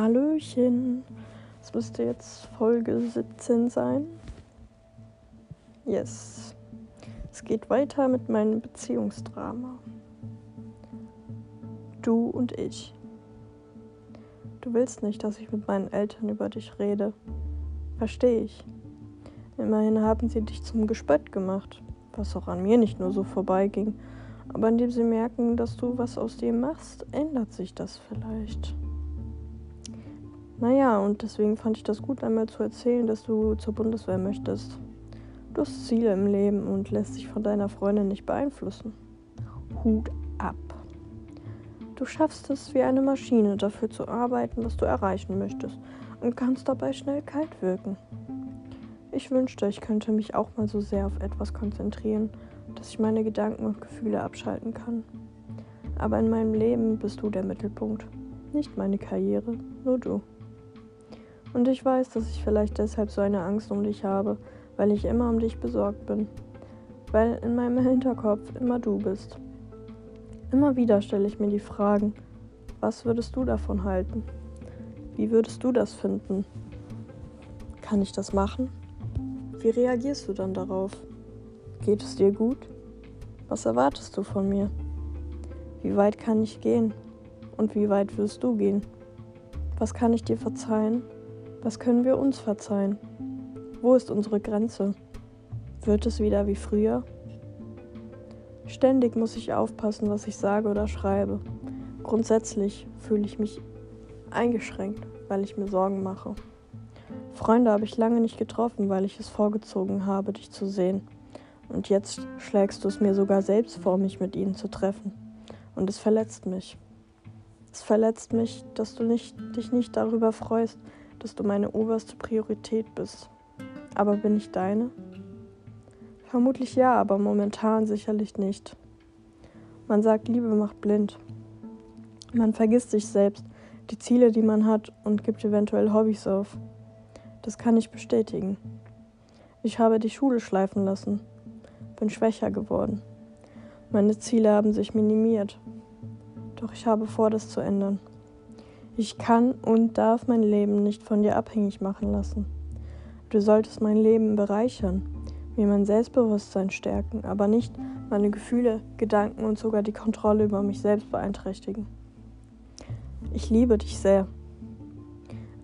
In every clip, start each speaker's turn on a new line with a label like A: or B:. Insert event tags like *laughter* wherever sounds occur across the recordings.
A: Hallöchen. Es müsste jetzt Folge 17 sein. Yes. Es geht weiter mit meinem Beziehungsdrama. Du und ich. Du willst nicht, dass ich mit meinen Eltern über dich rede. Verstehe ich. Immerhin haben sie dich zum Gespött gemacht, was auch an mir nicht nur so vorbeiging. Aber indem sie merken, dass du was aus dem machst, ändert sich das vielleicht. Naja, und deswegen fand ich das gut, einmal zu erzählen, dass du zur Bundeswehr möchtest. Du hast Ziele im Leben und lässt dich von deiner Freundin nicht beeinflussen. Hut ab. Du schaffst es wie eine Maschine, dafür zu arbeiten, was du erreichen möchtest und kannst dabei schnell kalt wirken. Ich wünschte, ich könnte mich auch mal so sehr auf etwas konzentrieren, dass ich meine Gedanken und Gefühle abschalten kann. Aber in meinem Leben bist du der Mittelpunkt, nicht meine Karriere, nur du. Und ich weiß, dass ich vielleicht deshalb so eine Angst um dich habe, weil ich immer um dich besorgt bin. Weil in meinem Hinterkopf immer du bist. Immer wieder stelle ich mir die Fragen, was würdest du davon halten? Wie würdest du das finden? Kann ich das machen? Wie reagierst du dann darauf? Geht es dir gut? Was erwartest du von mir? Wie weit kann ich gehen? Und wie weit wirst du gehen? Was kann ich dir verzeihen was können wir uns verzeihen? Wo ist unsere Grenze? Wird es wieder wie früher? Ständig muss ich aufpassen, was ich sage oder schreibe. Grundsätzlich fühle ich mich eingeschränkt, weil ich mir Sorgen mache. Freunde habe ich lange nicht getroffen, weil ich es vorgezogen habe, dich zu sehen. Und jetzt schlägst du es mir sogar selbst vor, mich mit ihnen zu treffen. Und es verletzt mich. Es verletzt mich, dass du nicht, dich nicht darüber freust, dass du meine oberste Priorität bist. Aber bin ich deine? Vermutlich ja, aber momentan sicherlich nicht. Man sagt, Liebe macht blind. Man vergisst sich selbst, die Ziele, die man hat und gibt eventuell Hobbys auf. Das kann ich bestätigen. Ich habe die Schule schleifen lassen, bin schwächer geworden. Meine Ziele haben sich minimiert. Doch ich habe vor, das zu ändern. Ich kann und darf mein Leben nicht von dir abhängig machen lassen. Du solltest mein Leben bereichern, mir mein Selbstbewusstsein stärken, aber nicht meine Gefühle, Gedanken und sogar die Kontrolle über mich selbst beeinträchtigen. Ich liebe dich sehr,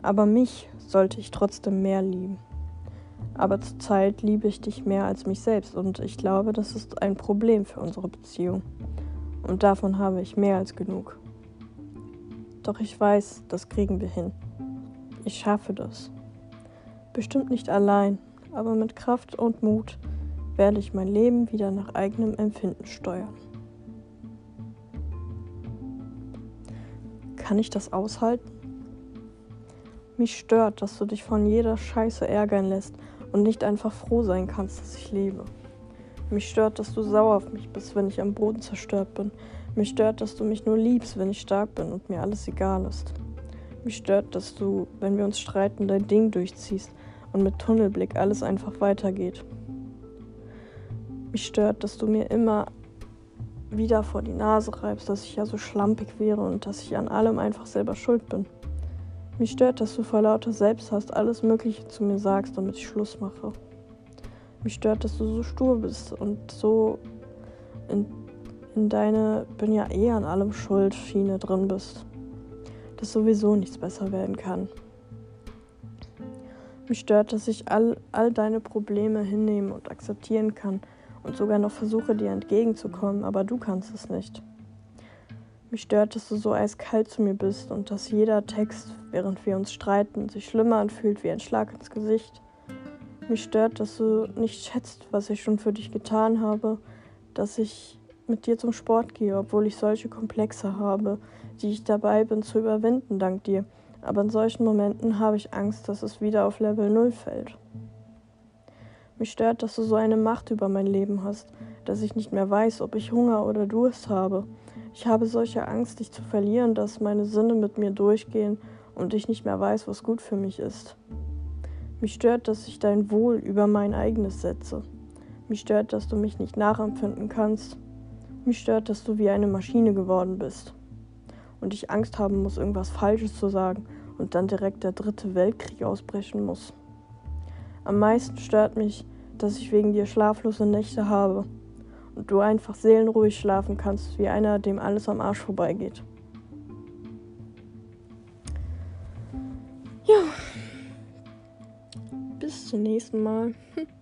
A: aber mich sollte ich trotzdem mehr lieben. Aber zurzeit liebe ich dich mehr als mich selbst und ich glaube, das ist ein Problem für unsere Beziehung. Und davon habe ich mehr als genug. Doch ich weiß, das kriegen wir hin. Ich schaffe das. Bestimmt nicht allein, aber mit Kraft und Mut werde ich mein Leben wieder nach eigenem Empfinden steuern. Kann ich das aushalten? Mich stört, dass du dich von jeder Scheiße ärgern lässt und nicht einfach froh sein kannst, dass ich lebe. Mich stört, dass du sauer auf mich bist, wenn ich am Boden zerstört bin, mich stört, dass du mich nur liebst, wenn ich stark bin und mir alles egal ist. Mich stört, dass du, wenn wir uns streiten, dein Ding durchziehst und mit Tunnelblick alles einfach weitergeht. Mich stört, dass du mir immer wieder vor die Nase reibst, dass ich ja so schlampig wäre und dass ich an allem einfach selber schuld bin. Mich stört, dass du vor lauter Selbsthass alles Mögliche zu mir sagst, damit ich Schluss mache. Mich stört, dass du so stur bist und so in in deine bin ja eh an allem schuld Schiene drin bist. Dass sowieso nichts besser werden kann. Mich stört, dass ich all, all deine Probleme hinnehmen und akzeptieren kann und sogar noch versuche, dir entgegenzukommen, aber du kannst es nicht. Mich stört, dass du so eiskalt zu mir bist und dass jeder Text, während wir uns streiten, sich schlimmer anfühlt wie ein Schlag ins Gesicht. Mich stört, dass du nicht schätzt, was ich schon für dich getan habe, dass ich mit dir zum Sport gehe, obwohl ich solche Komplexe habe, die ich dabei bin zu überwinden, dank dir. Aber in solchen Momenten habe ich Angst, dass es wieder auf Level 0 fällt. Mich stört, dass du so eine Macht über mein Leben hast, dass ich nicht mehr weiß, ob ich Hunger oder Durst habe. Ich habe solche Angst, dich zu verlieren, dass meine Sinne mit mir durchgehen und ich nicht mehr weiß, was gut für mich ist. Mich stört, dass ich dein Wohl über mein eigenes setze. Mich stört, dass du mich nicht nachempfinden kannst mich stört, dass du wie eine Maschine geworden bist und ich Angst haben muss, irgendwas Falsches zu sagen und dann direkt der dritte Weltkrieg ausbrechen muss. Am meisten stört mich, dass ich wegen dir schlaflose Nächte habe und du einfach seelenruhig schlafen kannst, wie einer, dem alles am Arsch vorbeigeht. Ja. Bis zum nächsten Mal. *laughs*